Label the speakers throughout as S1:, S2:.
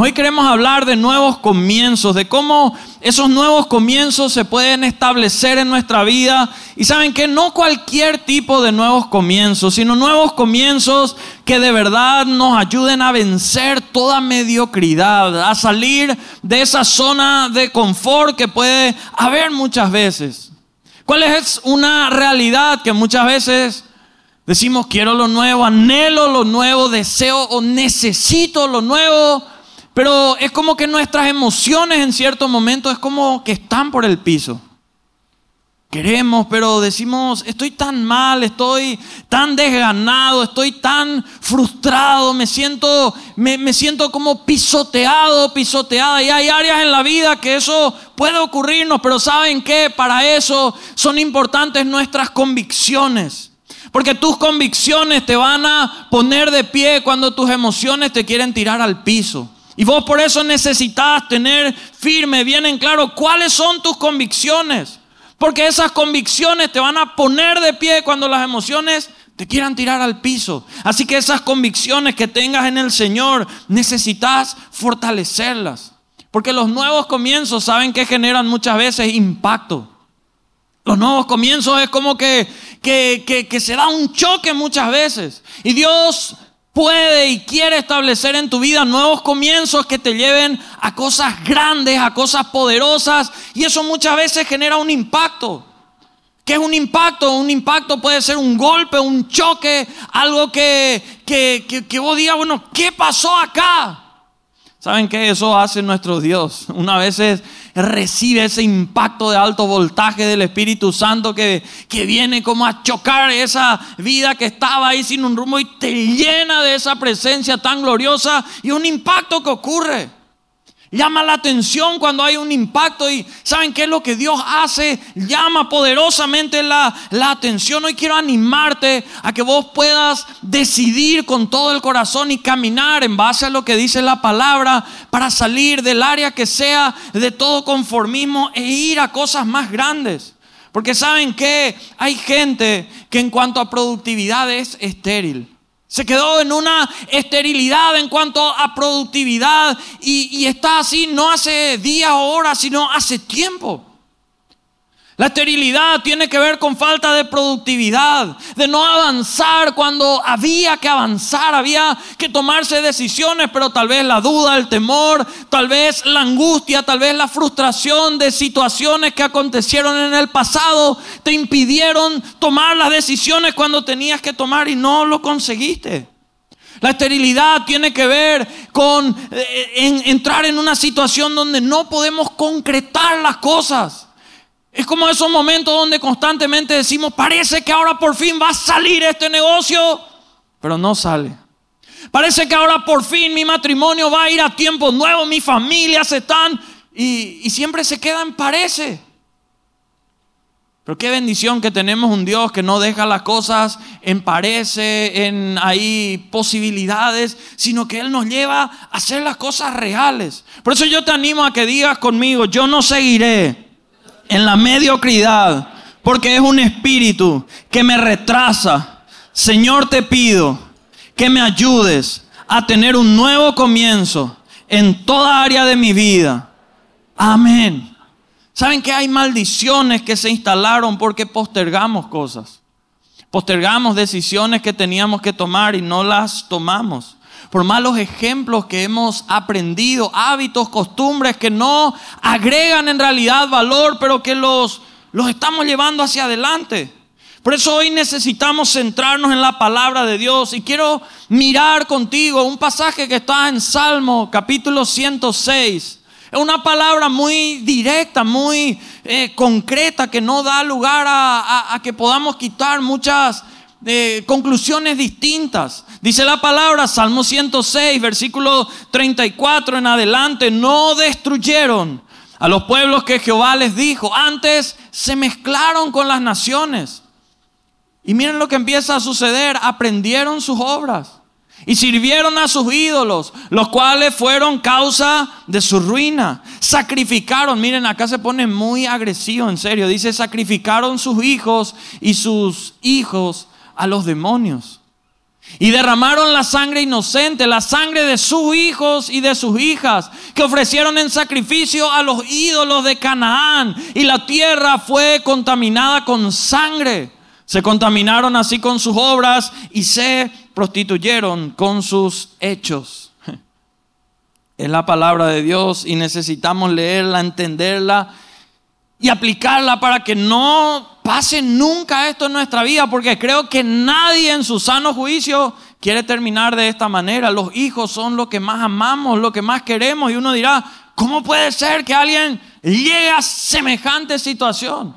S1: Hoy queremos hablar de nuevos comienzos, de cómo esos nuevos comienzos se pueden establecer en nuestra vida. Y saben que no cualquier tipo de nuevos comienzos, sino nuevos comienzos que de verdad nos ayuden a vencer toda mediocridad, a salir de esa zona de confort que puede haber muchas veces. ¿Cuál es una realidad que muchas veces decimos quiero lo nuevo, anhelo lo nuevo, deseo o necesito lo nuevo? Pero es como que nuestras emociones en cierto momento es como que están por el piso. Queremos, pero decimos, estoy tan mal, estoy tan desganado, estoy tan frustrado, me siento, me, siento como pisoteado, pisoteada. Y hay áreas en la vida que eso puede ocurrirnos, pero ¿saben qué? Para eso son importantes nuestras convicciones. Porque tus convicciones te van a poner de pie cuando tus emociones te quieren tirar al piso. Y vos por eso necesitas tener firme, bien en claro, cuáles son tus convicciones. Porque esas convicciones te van a poner de pie cuando las emociones te quieran tirar al piso. Así que esas convicciones que tengas en el Señor, necesitas fortalecerlas. Porque los nuevos comienzos saben que generan muchas veces impacto. Los nuevos comienzos es como que, que, que se da un choque muchas veces. Y Dios puede y quiere establecer en tu vida nuevos comienzos que te lleven a cosas grandes, a cosas poderosas. Y eso muchas veces genera un impacto. ¿Qué es un impacto? Un impacto puede ser un golpe, un choque, algo que, que, que, vos digas, bueno, ¿qué pasó acá? ¿Saben qué? Eso hace nuestro Dios. Una vez recibe ese impacto de alto voltaje del Espíritu Santo que, que viene como a chocar esa vida que estaba ahí sin un rumbo y te llena de esa presencia tan gloriosa y un impacto que ocurre. Llama la atención cuando hay un impacto y ¿saben qué es lo que Dios hace? Llama poderosamente la, la, atención. Hoy quiero animarte a que vos puedas decidir con todo el corazón y caminar en base a lo que dice la palabra para salir del área que sea de todo conformismo e ir a cosas más grandes. Porque saben que hay gente que en cuanto a productividad es estéril. Se quedó en una esterilidad en cuanto a productividad y, está así no hace días o horas, sino hace tiempo. La esterilidad tiene que ver con falta de productividad, de no avanzar cuando había que avanzar, había que tomarse decisiones, pero tal vez la duda, el temor, tal vez la angustia, tal vez la frustración de situaciones que acontecieron en el pasado te impidieron tomar las decisiones cuando tenías que tomar y no lo conseguiste. La esterilidad tiene que ver con eh, entrar en una situación donde no podemos concretar las cosas. Es como esos momentos donde constantemente decimos, parece que ahora por fin va a salir este negocio, pero no sale. Parece que ahora por fin mi matrimonio va a ir a tiempo nuevo, mi familia se están y, y siempre se quedan parece. Pero qué bendición que tenemos un Dios que no deja las cosas en parece, en ahí posibilidades, sino que Él nos lleva a hacer las cosas reales. Por eso yo te animo a que digas conmigo, yo no seguiré en la mediocridad, porque es un espíritu que me retrasa. Señor, te pido que me ayudes a tener un nuevo comienzo en toda área de mi vida. Amén. ¿Saben que hay maldiciones que se instalaron porque postergamos cosas? Postergamos decisiones que teníamos que tomar y no las tomamos por malos ejemplos que hemos aprendido, hábitos, costumbres que no agregan en realidad valor, pero que los, los estamos llevando hacia adelante. Por eso hoy necesitamos centrarnos en la palabra de Dios y quiero mirar contigo un pasaje que está en Salmo capítulo 106. Es una palabra muy directa, muy eh, concreta, que no da lugar a que podamos quitar muchas conclusiones distintas. Dice la palabra, Salmo 106, versículo 34 en adelante, no destruyeron a los pueblos que Jehová les dijo, antes se mezclaron con las naciones. Y miren lo que empieza a suceder, aprendieron sus obras y sirvieron a sus ídolos, los cuales fueron causa de su ruina. Sacrificaron, miren, acá se pone muy agresivo, en serio, dice, sacrificaron sus hijos y sus hijos a los demonios. Y derramaron la sangre inocente, la sangre de sus hijos y de sus hijas, que ofrecieron en sacrificio a los ídolos de Canaán. Y la tierra fue contaminada con sangre. Se contaminaron así con sus obras y se prostituyeron con sus hechos. Es la palabra de Dios y necesitamos leerla, entenderla y aplicarla para que no pase nunca esto en nuestra vida, porque creo que nadie en su sano juicio quiere terminar de esta manera. Los hijos son lo que más amamos, lo que más queremos, y uno dirá, ¿cómo puede ser que alguien llegue a semejante situación?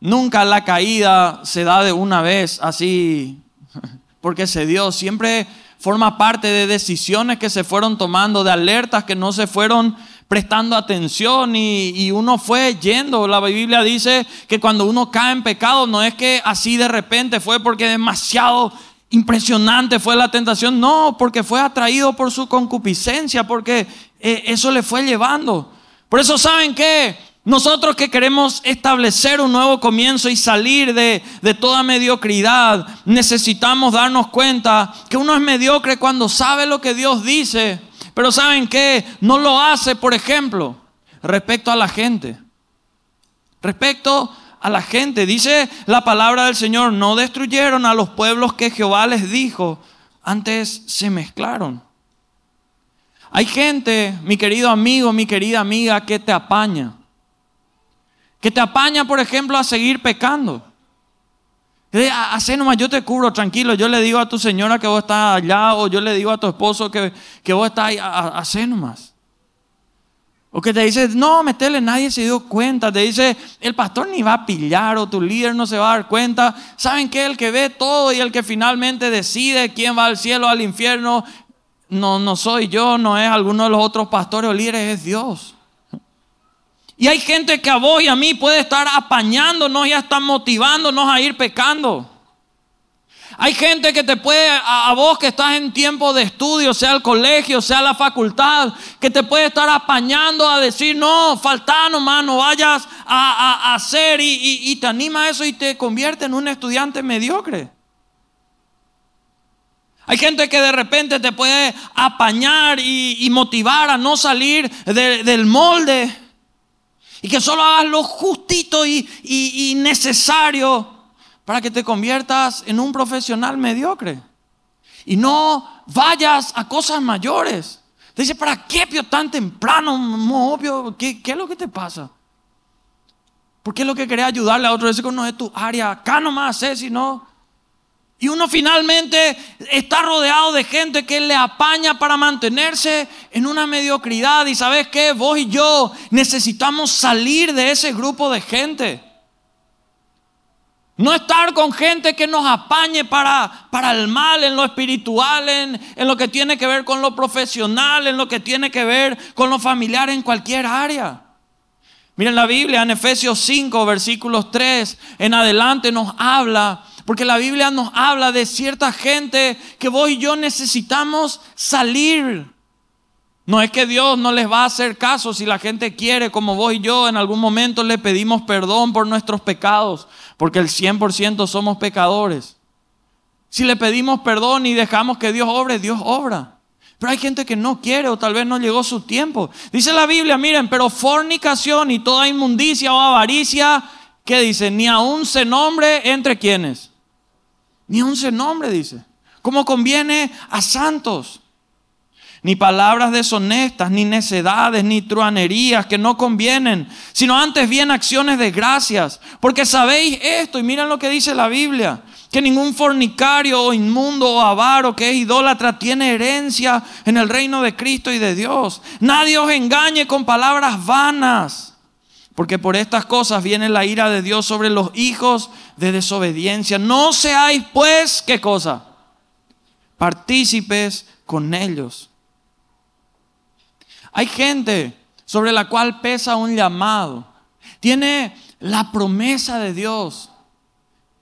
S1: Nunca la caída se da de una vez así, porque se dio, siempre forma parte de decisiones que se fueron tomando, de alertas que no se fueron prestando atención y, uno fue yendo. La Biblia dice que cuando uno cae en pecado no es que así de repente fue porque demasiado impresionante fue la tentación, no, porque fue atraído por su concupiscencia, porque eh, eso le fue llevando. Por eso saben que nosotros que queremos establecer un nuevo comienzo y salir de, de, toda mediocridad, necesitamos darnos cuenta que uno es mediocre cuando sabe lo que Dios dice pero ¿saben qué? No lo hace, por ejemplo, respecto a la gente. Respecto a la gente. Dice la palabra del Señor, no destruyeron a los pueblos que Jehová les dijo, antes se mezclaron. Hay gente, mi querido amigo, mi querida amiga, que te apaña. Que te apaña, por ejemplo, a seguir pecando. Hacé nomás, yo te cubro, tranquilo. Yo le digo a tu señora que vos estás allá, o yo le digo a tu esposo que, que vos estás ahí, hacé nomás. O que te dice, no, metele, nadie se dio cuenta. Te dice, el pastor ni va a pillar o tu líder no se va a dar cuenta. ¿Saben qué? El que ve todo y el que finalmente decide quién va al cielo o al infierno, no, no soy yo, no es alguno de los otros pastores o líderes, es Dios. Y hay gente que a vos y a mí puede estar apañándonos y hasta motivándonos a ir pecando. Hay gente que te puede, a, vos que estás en tiempo de estudio, sea el colegio, sea la facultad, que te puede estar apañando a decir, no, falta nomás, no vayas a, hacer y, te anima a eso y te convierte en un estudiante mediocre. Hay gente que de repente te puede apañar y, motivar a no salir del molde. Y que solo hagas lo justito y, necesario para que te conviertas en un profesional mediocre. Y no vayas a cosas mayores. Te dice, ¿para qué pio tan temprano? obvio, ¿qué, ¿qué, es lo que te pasa? ¿Por qué es lo que querés ayudarle a otro? Ese no es tu área. Acá nomás sé, si no, y uno finalmente está rodeado de gente que le apaña para mantenerse en una mediocridad. Y sabes qué, vos y yo necesitamos salir de ese grupo de gente. No estar con gente que nos apañe para, para el mal, en lo espiritual, en, en lo que tiene que ver con lo profesional, en lo que tiene que ver con lo familiar, en cualquier área. Miren la Biblia en Efesios 5, versículos 3 en adelante nos habla porque la Biblia nos habla de cierta gente que vos y yo necesitamos salir. No es que Dios no les va a hacer caso si la gente quiere, como vos y yo, en algún momento le pedimos perdón por nuestros pecados, porque el 100% somos pecadores. Si le pedimos perdón y dejamos que Dios obre, Dios obra. Pero hay gente que no quiere o tal vez no llegó su tiempo. Dice la Biblia, miren, pero fornicación y toda inmundicia o avaricia, ¿qué dice? Ni aún se nombre entre quienes ni un nombre, dice. Como conviene a santos. Ni palabras deshonestas, ni necedades, ni truanerías que no convienen, sino antes bien acciones de gracias. Porque sabéis esto, y miren lo que dice la Biblia, que ningún fornicario o inmundo o avaro que es idólatra tiene herencia en el reino de Cristo y de Dios. Nadie os engañe con palabras vanas porque por estas cosas viene la ira de Dios sobre los hijos de desobediencia. No seáis pues, ¿qué cosa? Partícipes con ellos. Hay gente sobre la cual pesa un llamado. Tiene la promesa de Dios,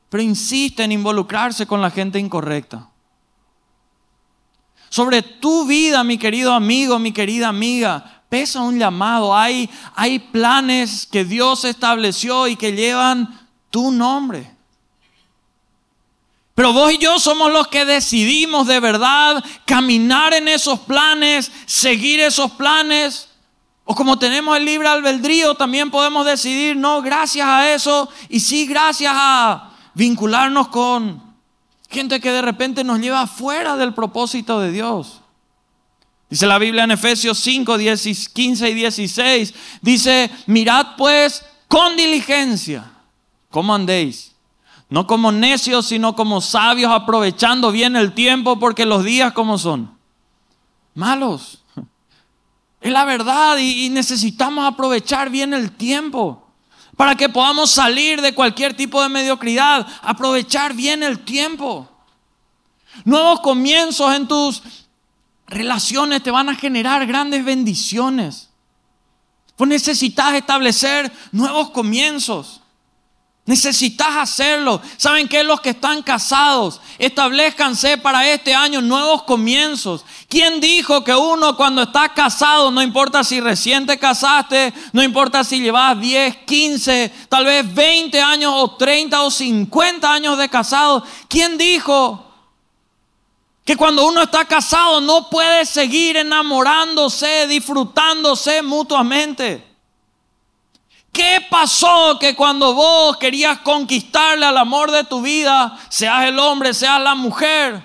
S1: pero insiste en involucrarse con la gente incorrecta. Sobre tu vida, mi querido amigo, mi querida amiga, pesa un llamado, hay, hay planes que Dios estableció y que llevan tu nombre. Pero vos y yo somos los que decidimos de verdad caminar en esos planes, seguir esos planes. O como tenemos el libre albedrío, también podemos decidir, no, gracias a eso, y sí, gracias a vincularnos con gente que de repente nos lleva fuera del propósito de Dios. Dice la Biblia en Efesios 5, 15 y 16, dice, mirad pues con diligencia cómo andéis no como necios, sino como sabios, aprovechando bien el tiempo, porque los días como son. Malos. Es la verdad y, necesitamos aprovechar bien el tiempo para que podamos salir de cualquier tipo de mediocridad. Aprovechar bien el tiempo. Nuevos comienzos en tus relaciones te van a generar grandes bendiciones. Pues necesitas establecer nuevos comienzos. Necesitas hacerlo. ¿Saben qué? Los que están casados, establezcanse para este año nuevos comienzos. ¿Quién dijo que uno cuando está casado, no importa si recién te casaste, no importa si llevas 10, 15, tal vez 20 años o 30 o 50 años de casado, ¿quién dijo que cuando uno está casado no puede seguir enamorándose, disfrutándose mutuamente? ¿Qué pasó que cuando vos querías conquistarle al amor de tu vida, seas el hombre, seas la mujer,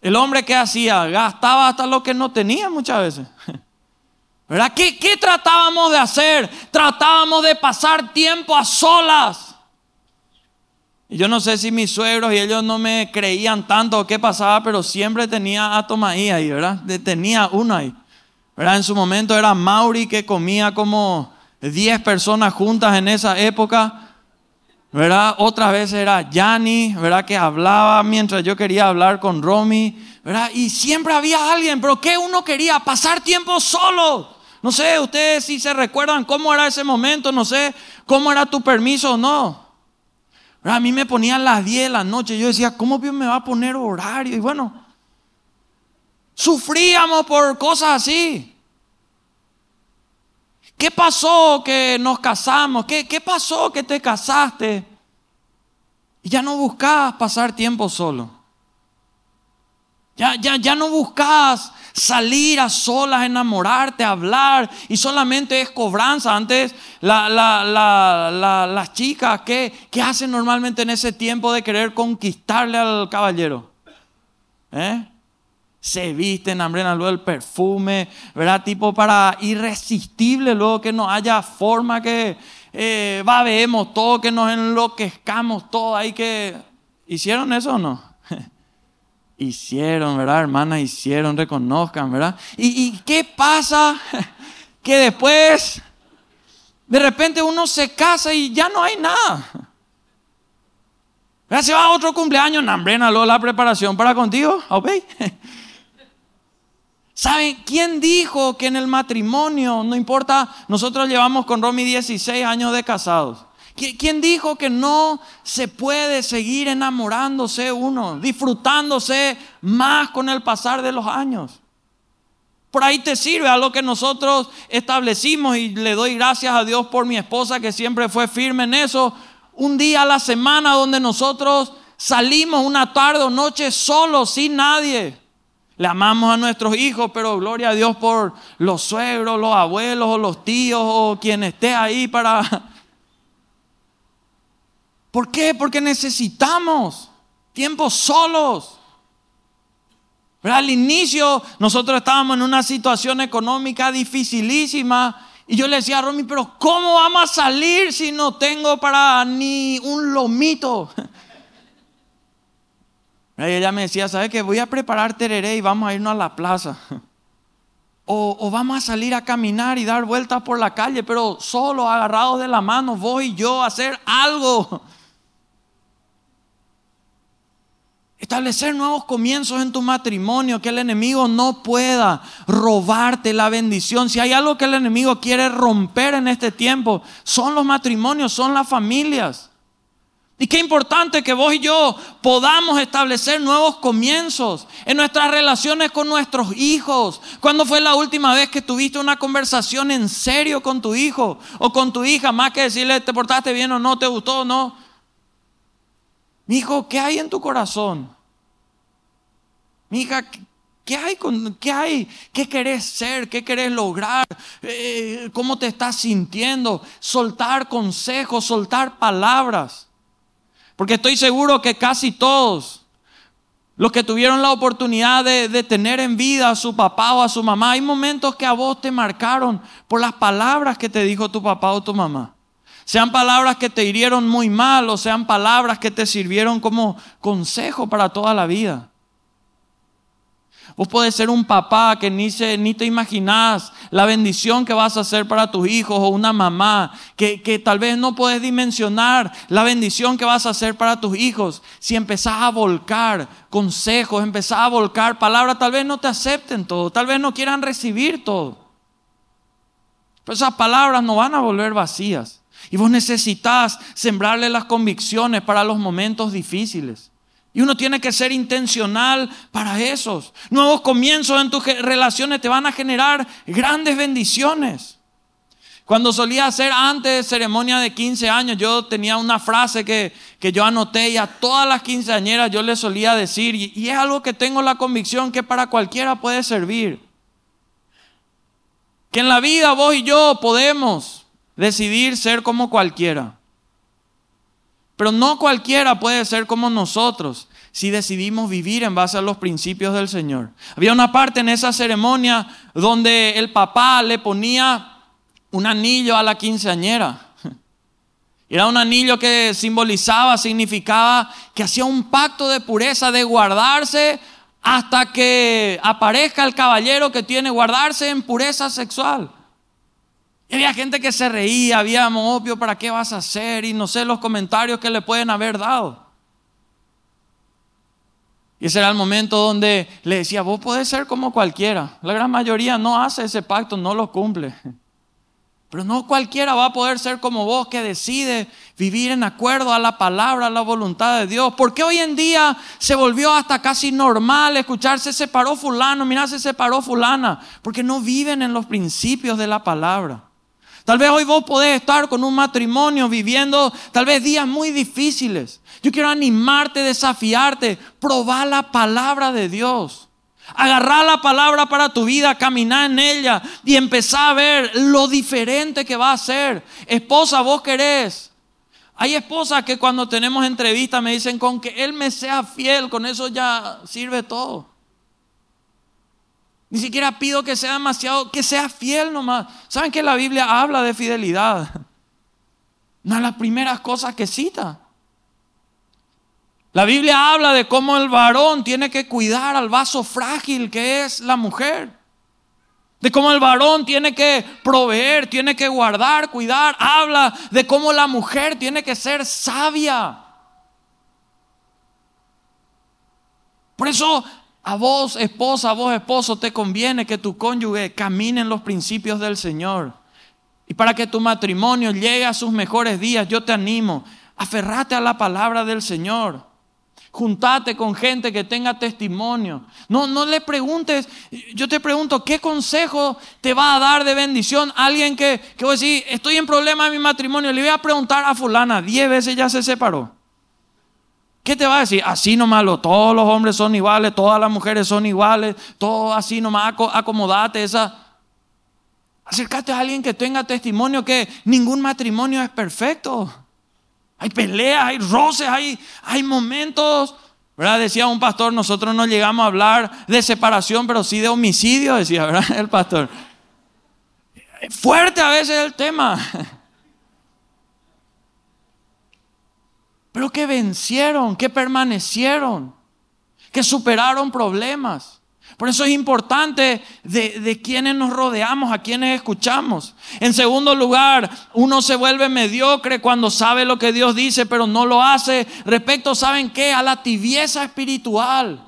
S1: el hombre que hacía, gastaba hasta lo que no tenía muchas veces? ¿Verdad? ¿Qué, ¿Qué tratábamos de hacer? Tratábamos de pasar tiempo a solas. Yo no sé si mis suegros y ellos no me creían tanto qué pasaba, pero siempre tenía a Tomaí ahí, ¿verdad? Tenía uno ahí. ¿Verdad? En su momento era Mauri que comía como 10 personas juntas en esa época, ¿verdad? Otras veces era Yanni, ¿verdad? Que hablaba mientras yo quería hablar con Romy, ¿verdad? Y siempre había alguien, pero ¿qué uno quería? Pasar tiempo solo. No sé, ustedes si se recuerdan cómo era ese momento, no sé cómo era tu permiso o no. A mí me ponían las 10 de la noche, yo decía, ¿cómo me va a poner horario? Y bueno, sufríamos por cosas así. ¿Qué pasó que nos casamos? ¿Qué, qué pasó que te casaste? Y ya no buscabas pasar tiempo solo. Ya, ya, ya no buscas salir a solas, enamorarte, hablar y solamente es cobranza. Antes las chicas, ¿qué, ¿qué hacen normalmente en ese tiempo de querer conquistarle al caballero? ¿Eh? se visten, hambrenan luego el perfume, ¿verdad? Tipo para irresistible, luego que no haya forma que eh, babemos todo, que nos enloquezcamos todo, ahí que... ¿Hicieron eso o no? Hicieron, ¿verdad, hermanas? Hicieron, reconozcan, ¿verdad? ¿Y, ¿Y qué pasa? que después, de repente uno se casa y ya no hay nada. Se va a otro cumpleaños, nambrena luego la preparación para contigo, ¿ok? ¿Saben quién dijo que en el matrimonio, no importa, nosotros llevamos con Romy 16 años de casados? ¿Quién dijo que no se puede seguir enamorándose uno, disfrutándose más con el pasar de los años? Por ahí te sirve a lo que nosotros establecimos y le doy gracias a Dios por mi esposa que siempre fue firme en eso. Un día a la semana donde nosotros salimos una tarde o noche solos, sin nadie. Le amamos a nuestros hijos, pero gloria a Dios por los suegros, los abuelos o los tíos o quien esté ahí para... ¿Por qué? Porque necesitamos tiempos solos. Pero al inicio nosotros estábamos en una situación económica dificilísima y yo le decía a Romy, pero ¿cómo vamos a salir si no tengo para ni un lomito? Y ella me decía, ¿sabes qué? Voy a preparar tereré y vamos a irnos a la plaza. O, vamos a salir a caminar y dar vueltas por la calle, pero solo agarrados de la mano, vos y yo, a hacer algo. Establecer nuevos comienzos en tu matrimonio, que el enemigo no pueda robarte la bendición. Si hay algo que el enemigo quiere romper en este tiempo, son los matrimonios, son las familias. Y qué importante que vos y yo podamos establecer nuevos comienzos en nuestras relaciones con nuestros hijos. ¿Cuándo fue la última vez que tuviste una conversación en serio con tu hijo o con tu hija? Más que decirle te portaste bien o no, te gustó o no. Mi hijo, ¿qué hay en tu corazón? Mi hija, ¿qué hay? Con, ¿Qué hay? ¿Qué querés ser? ¿Qué querés lograr? Eh, ¿Cómo te estás sintiendo? Soltar consejos, soltar palabras. Porque estoy seguro que casi todos los que tuvieron la oportunidad de, de, tener en vida a su papá o a su mamá, hay momentos que a vos te marcaron por las palabras que te dijo tu papá o tu mamá. Sean palabras que te hirieron muy mal o sean palabras que te sirvieron como consejo para toda la vida. Vos podés ser un papá que ni, ni te imaginás la bendición que vas a hacer para tus hijos o una mamá que, que tal vez no puedes dimensionar la bendición que vas a hacer para tus hijos. Si empezás a volcar consejos, empezás a volcar palabras, tal vez no te acepten todo, tal vez no quieran recibir todo. Pero esas palabras no van a volver vacías. Y vos necesitas sembrarle las convicciones para los momentos difíciles. Y uno tiene que ser intencional para esos. Nuevos comienzos en tus relaciones te van a generar grandes bendiciones. Cuando solía hacer antes ceremonia de 15 años, yo tenía una frase que, que yo anoté y a todas las quinceañeras yo les solía decir, y, y es algo que tengo la convicción que para cualquiera puede servir. Que en la vida vos y yo podemos decidir ser como cualquiera. Pero no cualquiera puede ser como nosotros si decidimos vivir en base a los principios del Señor. Había una parte en esa ceremonia donde el papá le ponía un anillo a la quinceañera. Era un anillo que simbolizaba, significaba que hacía un pacto de pureza, de guardarse hasta que aparezca el caballero que tiene guardarse en pureza sexual. Y había gente que se reía, había obvio, ¿para qué vas a hacer? Y no sé los comentarios que le pueden haber dado. Y ese era el momento donde le decía, vos podés ser como cualquiera. La gran mayoría no hace ese pacto, no lo cumple. Pero no cualquiera va a poder ser como vos que decide vivir en acuerdo a la palabra, a la voluntad de Dios. Porque hoy en día se volvió hasta casi normal escuchar se separó fulano, mira se separó fulana. Porque no viven en los principios de la palabra. Tal vez hoy vos podés estar con un matrimonio viviendo tal vez días muy difíciles. Yo quiero animarte, desafiarte, probar la palabra de Dios. Agarrar la palabra para tu vida, caminar en ella y empezar a ver lo diferente que va a ser. Esposa, vos querés. Hay esposas que cuando tenemos entrevistas me dicen con que él me sea fiel, con eso ya sirve todo. Ni siquiera pido que sea demasiado, que sea fiel nomás. ¿Saben que la Biblia habla de fidelidad? Una de las primeras cosas que cita. La Biblia habla de cómo el varón tiene que cuidar al vaso frágil que es la mujer. De cómo el varón tiene que proveer, tiene que guardar, cuidar. Habla de cómo la mujer tiene que ser sabia. Por eso a vos, esposa, a vos, esposo, te conviene que tu cónyuge camine en los principios del Señor. Y para que tu matrimonio llegue a sus mejores días, yo te animo, aferrate a la palabra del Señor. Juntate con gente que tenga testimonio. No, no le preguntes, yo te pregunto, ¿qué consejo te va a dar de bendición alguien que, que voy a decir, estoy en problema en mi matrimonio? Le voy a preguntar a fulana, diez veces ya se separó. ¿Qué te va a decir? Así nomás, todos los hombres son iguales, todas las mujeres son iguales, todo así nomás, acomodate esa. Acércate a alguien que tenga testimonio que ningún matrimonio es perfecto. Hay peleas, hay roces, hay, hay momentos. ¿Verdad? Decía un pastor, nosotros no llegamos a hablar de separación, pero sí de homicidio, decía, ¿verdad? El pastor. Fuerte a veces el tema. Pero que vencieron, que permanecieron, que superaron problemas. Por eso es importante de, de, quienes nos rodeamos, a quienes escuchamos. En segundo lugar, uno se vuelve mediocre cuando sabe lo que Dios dice, pero no lo hace. Respecto, ¿saben qué? A la tibieza espiritual.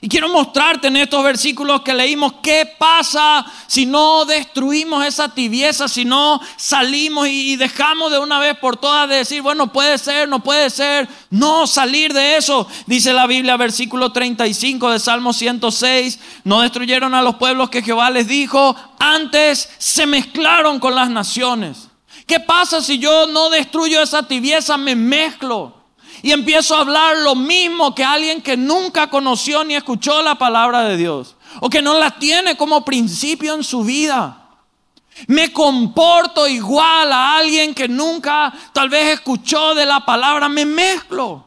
S1: Y quiero mostrarte en estos versículos que leímos qué pasa si no destruimos esa tibieza, si no salimos y dejamos de una vez por todas de decir, bueno, puede ser, no puede ser, no salir de eso. Dice la Biblia, versículo 35 de Salmo 106, no destruyeron a los pueblos que Jehová les dijo, antes se mezclaron con las naciones. ¿Qué pasa si yo no destruyo esa tibieza, me mezclo y empiezo a hablar lo mismo que alguien que nunca conoció ni escuchó la palabra de Dios o que no la tiene como principio en su vida? Me comporto igual a alguien que nunca tal vez escuchó de la palabra, me mezclo.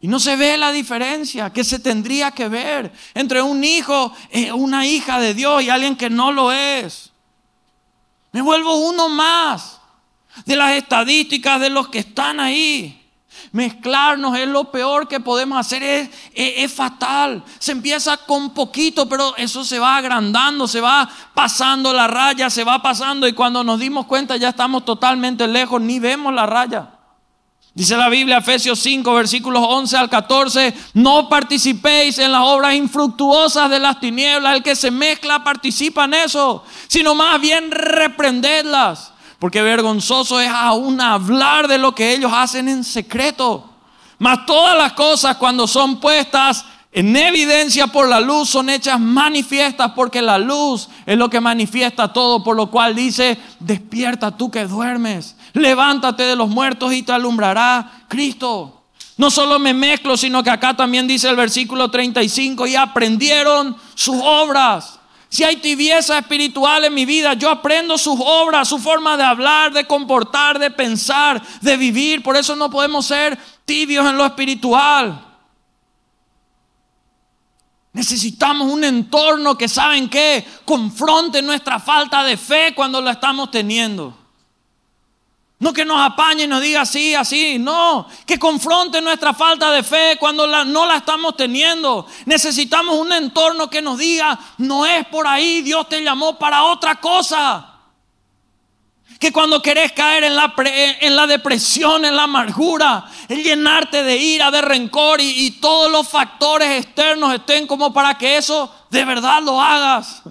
S1: Y no se ve la diferencia que se tendría que ver entre un hijo, eh, una hija de Dios y alguien que no lo es. Me vuelvo uno más de las estadísticas de los que están ahí. Mezclarnos es lo peor que podemos hacer, es, fatal. Se empieza con poquito, pero eso se va agrandando, se va pasando la raya, se va pasando y cuando nos dimos cuenta ya estamos totalmente lejos, ni vemos la raya. Dice la Biblia, Efesios 5, versículos 11 al 14, no participéis en las obras infructuosas de las tinieblas, el que se mezcla participa en eso, sino más bien reprendedlas, porque vergonzoso es aún hablar de lo que ellos hacen en secreto. Mas todas las cosas cuando son puestas en evidencia por la luz son hechas manifiestas porque la luz es lo que manifiesta todo, por lo cual dice, despierta tú que duermes levántate de los muertos y te alumbrará Cristo. No solo me mezclo, sino que acá también dice el versículo 35, y aprendieron sus obras. Si hay tibieza espiritual en mi vida, yo aprendo sus obras, su forma de hablar, de comportar, de pensar, de vivir. Por eso no podemos ser tibios en lo espiritual. Necesitamos un entorno que, ¿saben qué? Confronte nuestra falta de fe cuando la estamos teniendo. No que nos apañe y nos diga así, así, no, que confronte nuestra falta de fe cuando no la estamos teniendo. Necesitamos un entorno que nos diga, no es por ahí, Dios te llamó para otra cosa. Que cuando querés caer en la, en la depresión, en la amargura, en llenarte de ira, de rencor y todos los factores externos estén como para que eso de verdad lo hagas.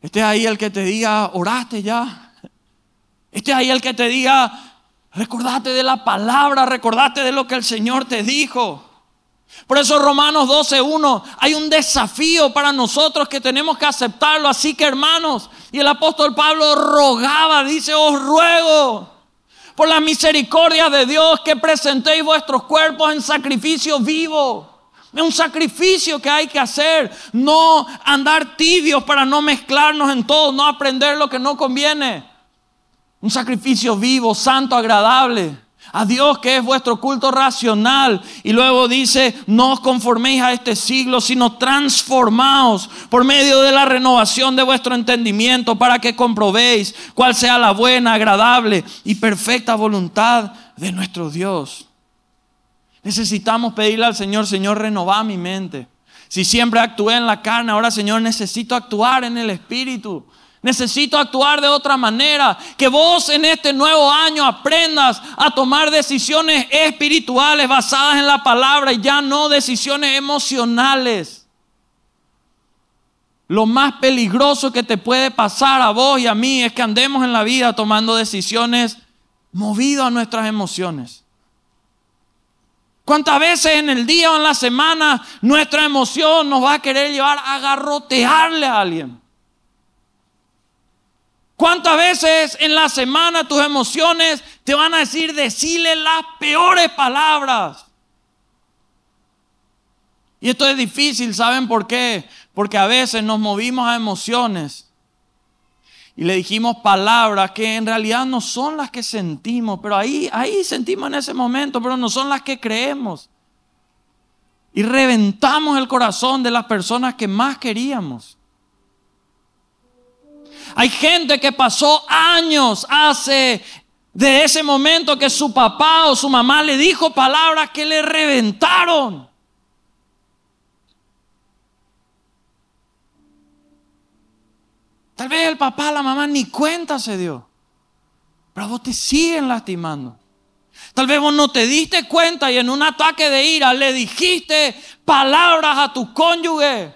S1: Este es ahí el que te diga, oraste ya. Este es ahí el que te diga, recordate de la palabra, recordate de lo que el Señor te dijo. Por eso Romanos 12.1, hay un desafío para nosotros que tenemos que aceptarlo. Así que hermanos, y el apóstol Pablo rogaba, dice, os ruego por la misericordia de Dios que presentéis vuestros cuerpos en sacrificio vivo es un sacrificio que hay que hacer. No andar tibios para no mezclarnos en todo, no aprender lo que no conviene. Un sacrificio vivo, santo, agradable. A Dios que es vuestro culto racional. Y luego dice, no os conforméis a este siglo, sino transformaos por medio de la renovación de vuestro entendimiento para que comprobéis cuál sea la buena, agradable y perfecta voluntad de nuestro Dios. Necesitamos pedirle al Señor, Señor, renova mi mente. Si siempre actué en la carne, ahora Señor, necesito actuar en el Espíritu. Necesito actuar de otra manera. Que vos en este nuevo año aprendas a tomar decisiones espirituales basadas en la palabra y ya no decisiones emocionales. Lo más peligroso que te puede pasar a vos y a mí es que andemos en la vida tomando decisiones movidas a nuestras emociones. ¿Cuántas veces en el día o en la semana nuestra emoción nos va a querer llevar a garrotearle a alguien? ¿Cuántas veces en la semana tus emociones te van a decir decirle las peores palabras? Y esto es difícil, ¿saben por qué? Porque a veces nos movimos a emociones y le dijimos palabras que en realidad no son las que sentimos, pero ahí, ahí sentimos en ese momento, pero no son las que creemos. Y reventamos el corazón de las personas que más queríamos. Hay gente que pasó años hace de ese momento que su papá o su mamá le dijo palabras que le reventaron. Tal vez el papá, la mamá ni cuenta se dio. Pero vos te siguen lastimando. Tal vez vos no te diste cuenta y en un ataque de ira le dijiste palabras a tu cónyuge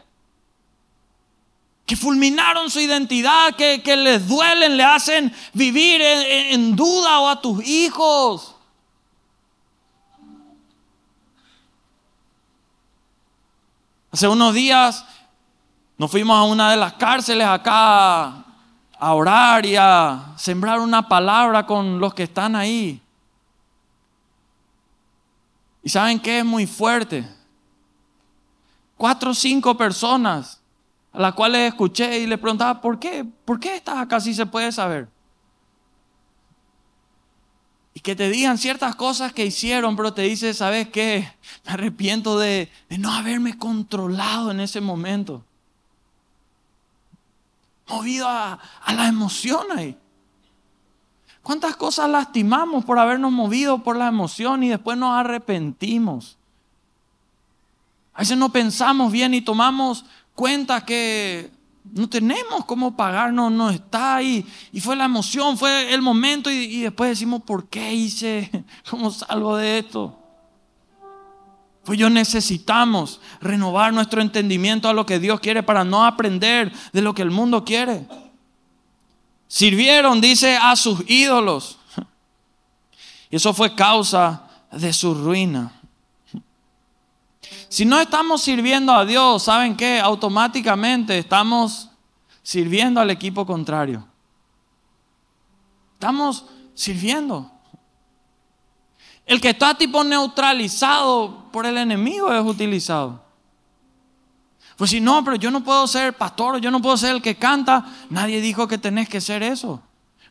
S1: que fulminaron su identidad, que, les duelen, le hacen vivir en, en duda o a tus hijos. Hace unos días Nos fuimos a una de las cárceles acá a orar y a sembrar una palabra con los que están ahí. ¿Y saben qué es muy fuerte? Cuatro o cinco personas a las cuales escuché y le preguntaba, ¿por qué? ¿Por qué estás acá si se puede saber? Y que te digan ciertas cosas que hicieron, pero te dice, ¿sabes qué? Me arrepiento de, de no haberme controlado en ese momento. Movido a, a la emoción ahí. ¿Cuántas cosas lastimamos por habernos movido por la emoción y después nos arrepentimos? A veces no pensamos bien y tomamos cuenta que no tenemos cómo pagarnos, no está ahí. Y fue la emoción, fue el momento y, y después decimos, ¿por qué hice? ¿Cómo salgo de esto? Pues yo necesitamos renovar nuestro entendimiento a lo que Dios quiere para no aprender de lo que el mundo quiere. Sirvieron, dice, a sus ídolos. Y eso fue causa de su ruina. Si no estamos sirviendo a Dios, ¿saben qué? Automáticamente estamos sirviendo al equipo contrario. Estamos sirviendo. El que está tipo neutralizado por el enemigo es utilizado. Pues si no, pero yo no puedo ser pastor, yo no puedo ser el que canta, nadie dijo que tenés que ser eso.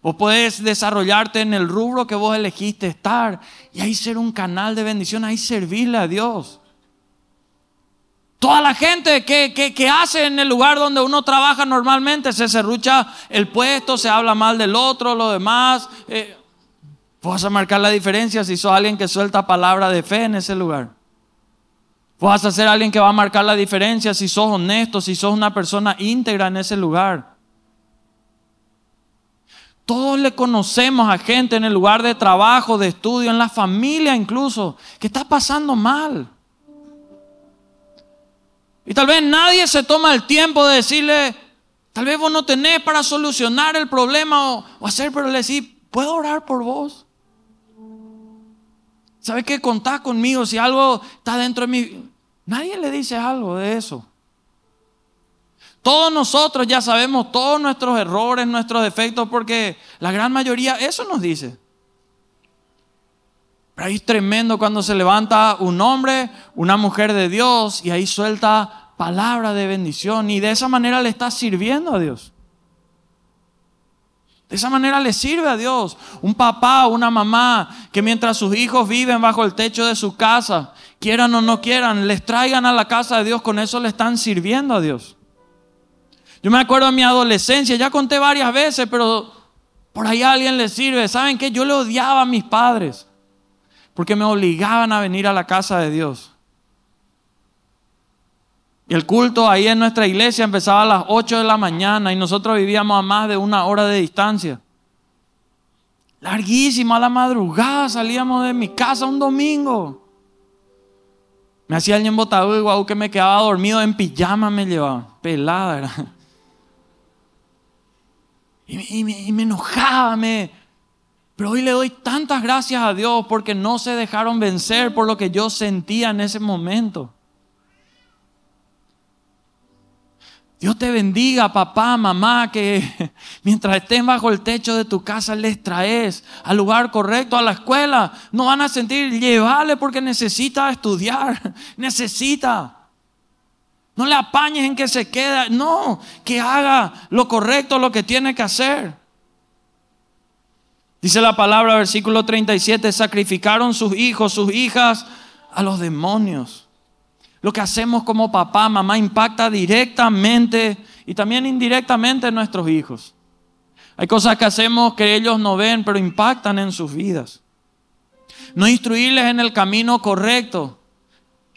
S1: Vos podés desarrollarte en el rubro que vos elegiste estar y ahí ser un canal de bendición, ahí servirle a Dios. Toda la gente que, hace en el lugar donde uno trabaja normalmente, se cerrucha el puesto, se habla mal del otro, lo demás. Eh, vas a marcar la diferencia si sos alguien que suelta palabra de fe en ese lugar. Vas a ser alguien que va a marcar la diferencia si sos honesto, si sos una persona íntegra en ese lugar. Todos le conocemos a gente en el lugar de trabajo, de estudio, en la familia incluso, que está pasando mal. Y tal vez nadie se toma el tiempo de decirle, tal vez vos no tenés para solucionar el problema o, hacer, pero le decís, ¿puedo orar por vos? ¿Sabes qué? Contás conmigo si algo está dentro de mí. Nadie le dice algo de eso. Todos nosotros ya sabemos todos nuestros errores, nuestros defectos, porque la gran mayoría eso nos dice. Pero ahí es tremendo cuando se levanta un hombre, una mujer de Dios, y ahí suelta palabra de bendición, y de esa manera le está sirviendo a Dios. De esa manera le sirve a Dios. Un papá una mamá que mientras sus hijos viven bajo el techo de su casa, quieran o no quieran, les traigan a la casa de Dios, con eso le están sirviendo a Dios. Yo me acuerdo de mi adolescencia, ya conté varias veces, pero por ahí a alguien le sirve. ¿Saben qué? Yo le odiaba a mis padres porque me obligaban a venir a la casa de Dios. Y el culto ahí en nuestra iglesia empezaba a las 8 de la mañana y nosotros vivíamos a más de una hora de distancia. Larguísimo, a la madrugada salíamos de mi casa un domingo. Me hacía alguien botado y guau que me quedaba dormido en pijama me llevaba. Pelada Y, me, y me enojaba, me, pero hoy le doy tantas gracias a Dios porque no se dejaron vencer por lo que yo sentía en ese momento. Dios te bendiga, papá, mamá, que mientras estén bajo el techo de tu casa les traes al lugar correcto, a la escuela. No van a sentir, llevarle porque necesita estudiar, necesita. No le apañes en que se quede, no, que haga lo correcto, lo que tiene que hacer. Dice la palabra, versículo 37, sacrificaron sus hijos, sus hijas a los demonios. Lo que hacemos como papá, mamá impacta directamente y también indirectamente en nuestros hijos. Hay cosas que hacemos que ellos no ven, pero impactan en sus vidas. No instruirles en el camino correcto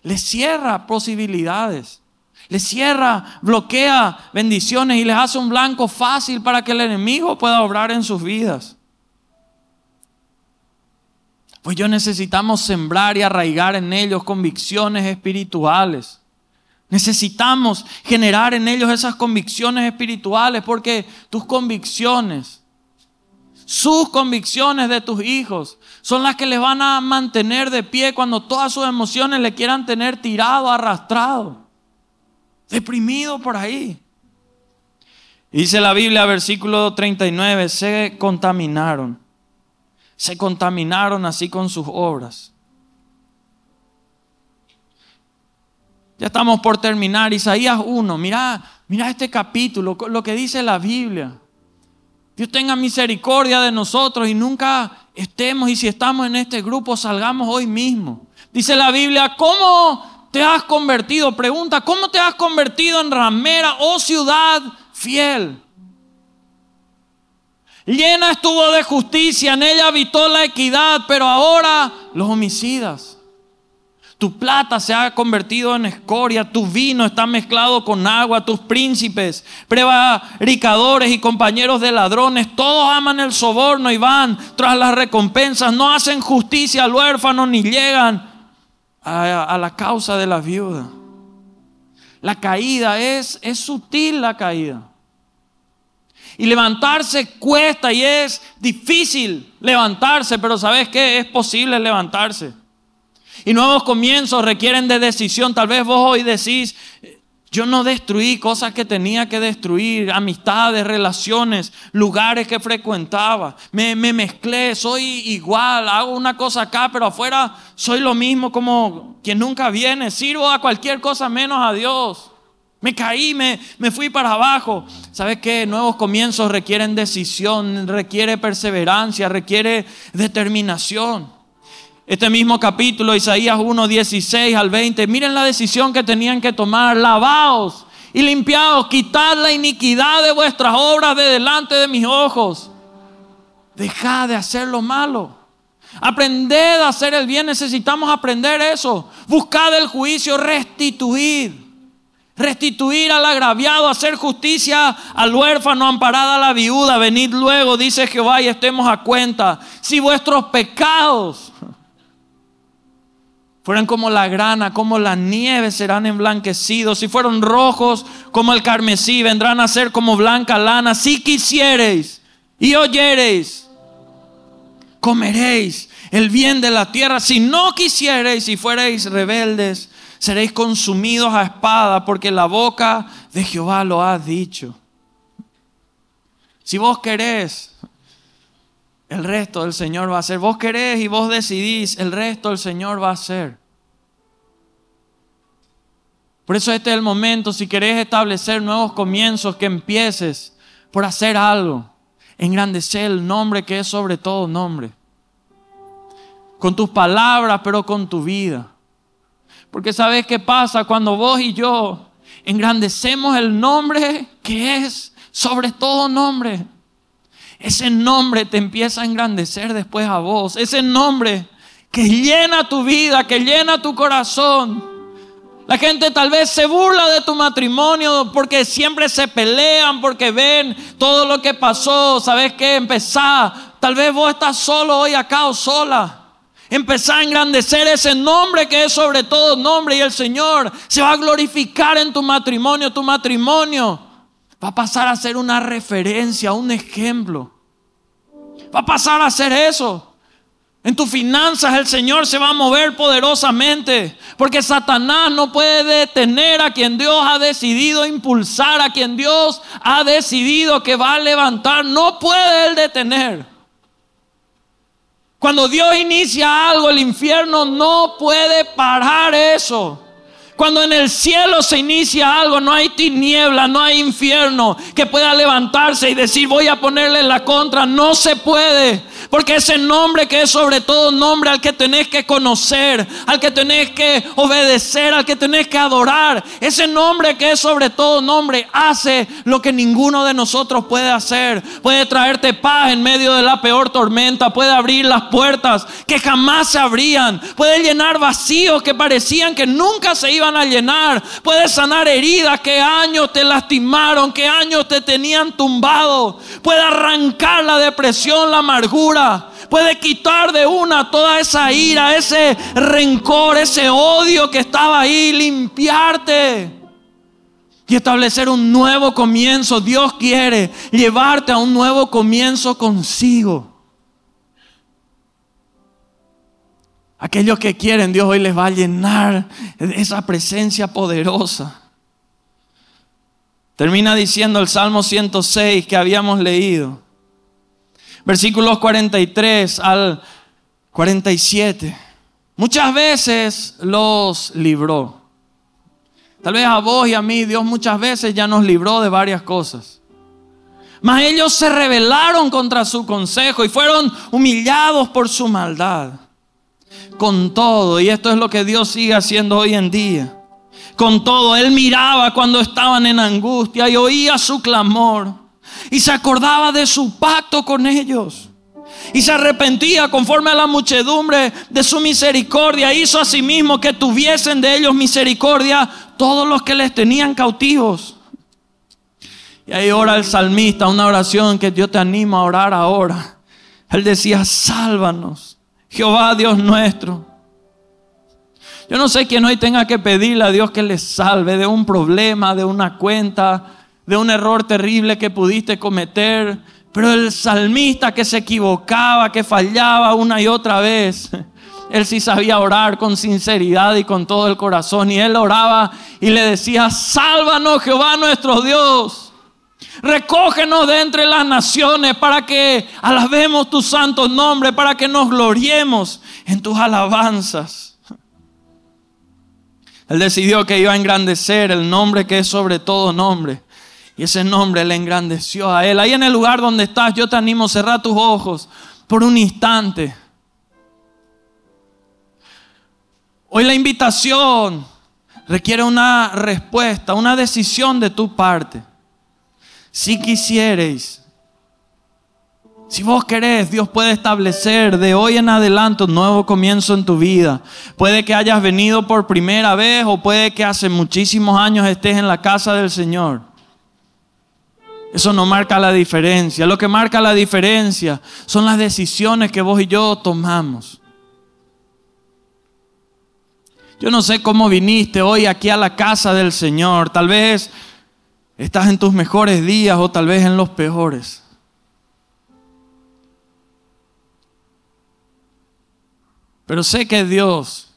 S1: les cierra posibilidades. Les cierra, bloquea bendiciones y les hace un blanco fácil para que el enemigo pueda obrar en sus vidas. Pues yo necesitamos sembrar y arraigar en ellos convicciones espirituales. Necesitamos generar en ellos esas convicciones espirituales porque tus convicciones, sus convicciones de tus hijos son las que les van a mantener de pie cuando todas sus emociones le quieran tener tirado, arrastrado, deprimido por ahí. Dice la Biblia, versículo 39, se contaminaron. Se contaminaron así con sus obras. Ya estamos por terminar. Isaías 1, mira, mira este capítulo, lo que dice la Biblia. Dios tenga misericordia de nosotros y nunca estemos, y si estamos en este grupo, salgamos hoy mismo. Dice la Biblia, ¿cómo te has convertido? Pregunta, ¿cómo te has convertido en ramera, oh ciudad fiel? Llena estuvo de justicia, en ella habitó la equidad, pero ahora los homicidas. Tu plata se ha convertido en escoria, tu vino está mezclado con agua, tus príncipes, prevaricadores y compañeros de ladrones, todos aman el soborno y van tras las recompensas, no hacen justicia al huérfano ni llegan a, a la causa de la viuda. La caída es, es sutil la caída. Y levantarse cuesta y es difícil levantarse, pero ¿sabes qué? Es posible levantarse. Y nuevos comienzos requieren de decisión. Tal vez vos hoy decís, yo no destruí cosas que tenía que destruir, amistades, relaciones, lugares que frecuentaba. Me, me, mezclé, soy igual, hago una cosa acá, pero afuera soy lo mismo como quien nunca viene. Sirvo a cualquier cosa menos a Dios. Me caí, me, me fui para abajo. ¿Sabes qué? Nuevos comienzos requieren decisión, requiere perseverancia, requiere determinación. Este mismo capítulo, Isaías 1, 16 al 20, miren la decisión que tenían que tomar. Lavaos y limpiaos, quitad la iniquidad de vuestras obras de delante de mis ojos. Dejad de hacer lo malo. Aprended a hacer el bien, necesitamos aprender eso. Buscad el juicio, restituid. Restituir al agraviado, hacer justicia al huérfano, amparada a la viuda. Venid luego, dice Jehová, y estemos a cuenta. Si vuestros pecados fueran como la grana, como la nieve serán emblanquecidos. Si fueron rojos como el carmesí, vendrán a ser como blanca lana. Si quisiereis y oyereis, comeréis el bien de la tierra. Si no quisiereis y fuereis rebeldes, seréis consumidos a espada, porque la boca de Jehová lo ha dicho. Si vos querés, el resto del Señor va a hacer. Vos querés y vos decidís, el resto el Señor va a hacer. Por eso este es el momento, si querés establecer nuevos comienzos, que empieces por hacer algo. Engrandecer el nombre que es sobre todo nombre. Con tus palabras, pero con tu vida. Porque sabes qué pasa cuando vos y yo engrandecemos el nombre que es sobre todo nombre. Ese nombre te empieza a engrandecer después a vos. Ese nombre que llena tu vida, que llena tu corazón. La gente tal vez se burla de tu matrimonio porque siempre se pelean, porque ven todo lo que pasó. ¿Sabes qué? Empezá. Tal vez vos estás solo hoy acá o sola. Empezá a engrandecer ese nombre que es sobre todo nombre y el Señor se va a glorificar en tu matrimonio. Tu matrimonio va a pasar a ser una referencia, un ejemplo. Va a pasar a ser eso. En tus finanzas el Señor se va a mover poderosamente, porque Satanás no puede detener a quien Dios ha decidido impulsar, a quien Dios ha decidido que va a levantar. No puede él detener. Cuando Dios inicia algo, el infierno no puede parar eso. Cuando en el cielo se inicia algo, no hay tiniebla, no hay infierno que pueda levantarse y decir voy a ponerle la contra. No se puede. Porque ese nombre que es sobre todo nombre al que tenés que conocer, al que tenés que obedecer, al que tenés que adorar, ese nombre que es sobre todo nombre hace lo que ninguno de nosotros puede hacer. Puede traerte paz en medio de la peor tormenta, puede abrir las puertas que jamás se abrían, puede llenar vacíos que parecían que nunca se iban a llenar, puede sanar heridas que años te lastimaron, que años te tenían tumbado, puede arrancar la depresión, la amargura Puede quitar de una toda esa ira, ese rencor, ese odio que estaba ahí, limpiarte y establecer un nuevo comienzo. Dios quiere llevarte a un nuevo comienzo consigo. Aquellos que quieren, Dios hoy les va a llenar de esa presencia poderosa. Termina diciendo el Salmo 106 que habíamos leído. Versículos 43 al 47. Muchas veces los libró. Tal vez a vos y a mí Dios muchas veces ya nos libró de varias cosas. Mas ellos se rebelaron contra su consejo y fueron humillados por su maldad. Con todo, y esto es lo que Dios sigue haciendo hoy en día. Con todo, Él miraba cuando estaban en angustia y oía su clamor. Y se acordaba de su pacto con ellos y se arrepentía conforme a la muchedumbre de su misericordia. Hizo asimismo que tuviesen de ellos misericordia todos los que les tenían cautivos. Y ahí ora el salmista, una oración que Dios te anima a orar ahora. Él decía, sálvanos, Jehová Dios nuestro. Yo no sé quién hoy tenga que pedirle a Dios que le salve de un problema, de una cuenta, de un error terrible que pudiste cometer, pero el salmista que se equivocaba, que fallaba una y otra vez, él sí sabía orar con sinceridad y con todo el corazón. Y él oraba y le decía, sálvanos Jehová nuestro Dios. Recógenos de entre las naciones para que alabemos tu santo nombre, para que nos gloriemos en tus alabanzas. Él decidió que iba a engrandecer el nombre que es sobre todo nombre y ese nombre le engrandeció a él. Ahí en el lugar donde estás, yo te animo a cerrar tus ojos por un instante. Hoy la invitación requiere una respuesta, una decisión de tu parte. Si quisierais, si vos querés, Dios puede establecer de hoy en adelante un nuevo comienzo en tu vida. Puede que hayas venido por primera vez o puede que hace muchísimos años estés en la casa del Señor. Eso no marca la diferencia. Lo que marca la diferencia son las decisiones que vos y yo tomamos. Yo no sé cómo viniste hoy aquí a la casa del Señor. Tal vez estás en tus mejores días o tal vez en los peores. Pero sé que Dios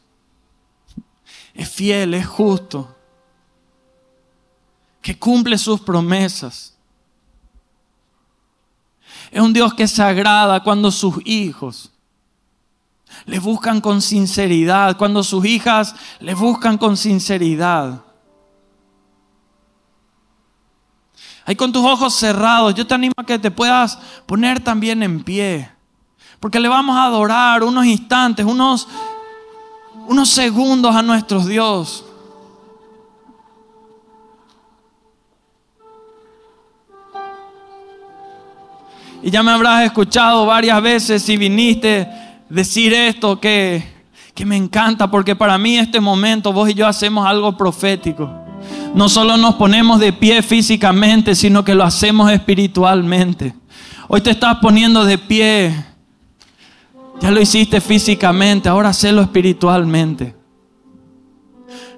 S1: es fiel, es justo, que cumple sus promesas. Es un Dios que se agrada cuando sus hijos le buscan con sinceridad, cuando sus hijas le buscan con sinceridad. Ahí con tus ojos cerrados, yo te animo a que te puedas poner también en pie. Porque le vamos a adorar unos instantes, unos, unos segundos a nuestro Dios. Y ya me habrás escuchado varias veces si viniste decir esto que, que me encanta, porque para mí este momento vos y yo hacemos algo profético. No solo nos ponemos de pie físicamente, sino que lo hacemos espiritualmente. Hoy te estás poniendo de pie. Ya lo hiciste físicamente, ahora hacelo espiritualmente.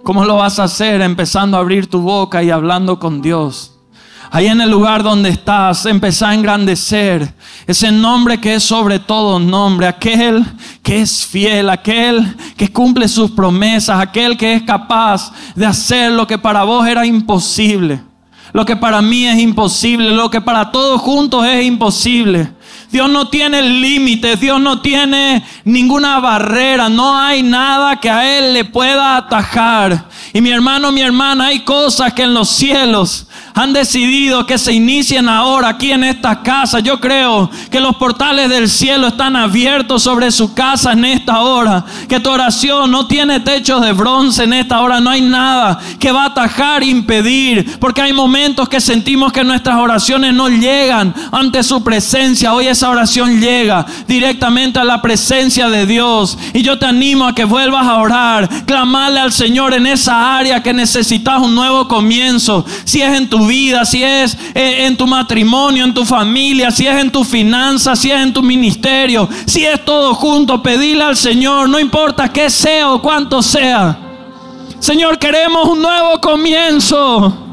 S1: ¿Cómo lo vas a hacer? Empezando a abrir tu boca y hablando con Dios. Ahí en el lugar donde estás, empezá a engrandecer ese nombre que es sobre todo nombre, aquel que es fiel, aquel que cumple sus promesas, aquel que es capaz de hacer lo que para vos era imposible, lo que para mí es imposible, lo que para todos juntos es imposible. Dios no tiene límites, Dios no tiene ninguna barrera, no hay nada que a Él le pueda atajar. Y mi hermano, mi hermana, hay cosas que en los cielos han decidido que se inicien ahora aquí en esta casa. Yo creo que los portales del cielo están abiertos sobre su casa en esta hora. Que tu oración no tiene techos de bronce en esta hora. No hay nada que va a atajar, impedir. Porque hay momentos que sentimos que nuestras oraciones no llegan ante su presencia. Hoy esa oración llega directamente a la presencia de Dios. Y yo te animo a que vuelvas a orar. Clamarle al Señor en esa área que necesitas un nuevo comienzo. Si es en tu vida, si es eh, en tu matrimonio, en tu familia, si es en tu finanzas, si es en tu ministerio, si es todo junto, pedirle al Señor, no importa qué sea o cuánto sea. Señor, queremos un nuevo comienzo.